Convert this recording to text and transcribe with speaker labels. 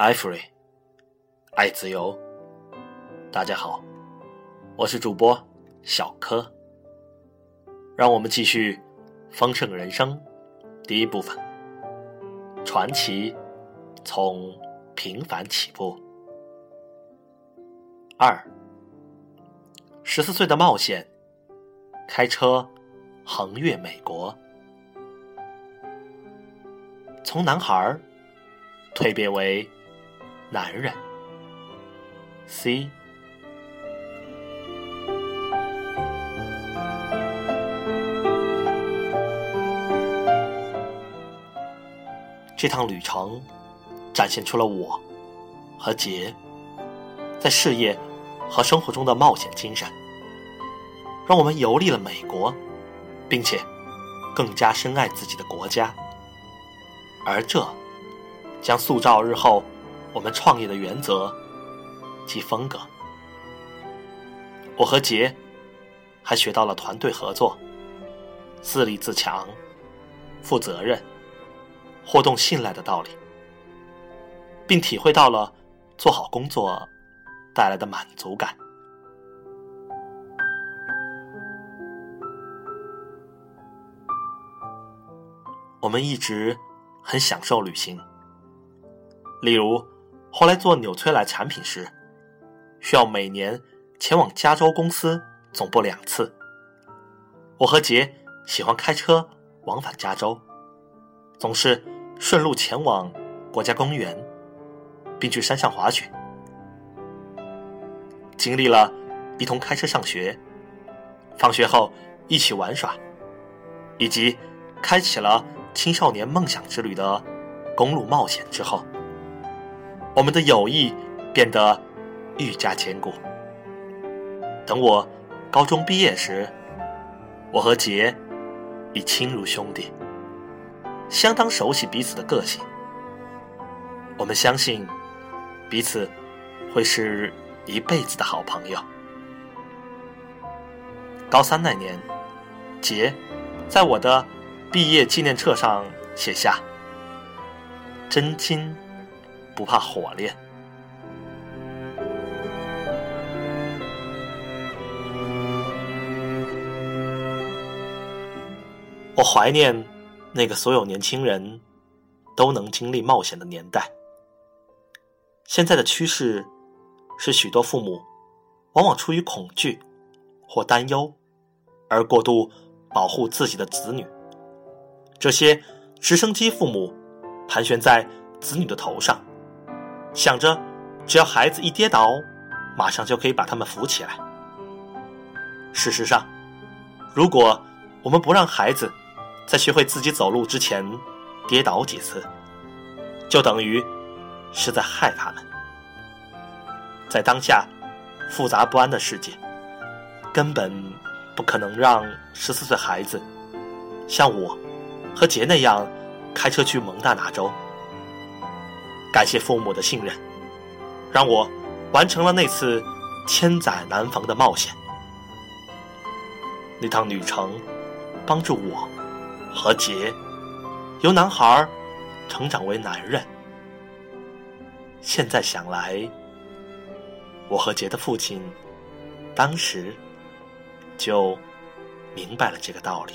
Speaker 1: 爱 free，爱自由。大家好，我是主播小柯。让我们继续《丰盛人生》第一部分，传奇从平凡起步。二，十四岁的冒险，开车横越美国，从男孩蜕变为。男人，C。这趟旅程展现出了我和杰在事业和生活中的冒险精神，让我们游历了美国，并且更加深爱自己的国家，而这将塑造日后。我们创业的原则及风格，我和杰还学到了团队合作、自立自强、负责任、互动信赖的道理，并体会到了做好工作带来的满足感。我们一直很享受旅行，例如。后来做纽崔莱产品时，需要每年前往加州公司总部两次。我和杰喜欢开车往返加州，总是顺路前往国家公园，并去山上滑雪。经历了一同开车上学、放学后一起玩耍，以及开启了青少年梦想之旅的公路冒险之后。我们的友谊变得愈加坚固。等我高中毕业时，我和杰已亲如兄弟，相当熟悉彼此的个性。我们相信彼此会是一辈子的好朋友。高三那年，杰在我的毕业纪念册上写下：“真金。”不怕火炼。我怀念那个所有年轻人都能经历冒险的年代。现在的趋势是，许多父母往往出于恐惧或担忧而过度保护自己的子女。这些直升机父母盘旋在子女的头上。想着，只要孩子一跌倒，马上就可以把他们扶起来。事实上，如果我们不让孩子在学会自己走路之前跌倒几次，就等于是在害他们。在当下复杂不安的世界，根本不可能让十四岁孩子像我和杰那样开车去蒙大拿州。感谢父母的信任，让我完成了那次千载难逢的冒险。那趟旅程帮助我和杰由男孩成长为男人。现在想来，我和杰的父亲当时就明白了这个道理。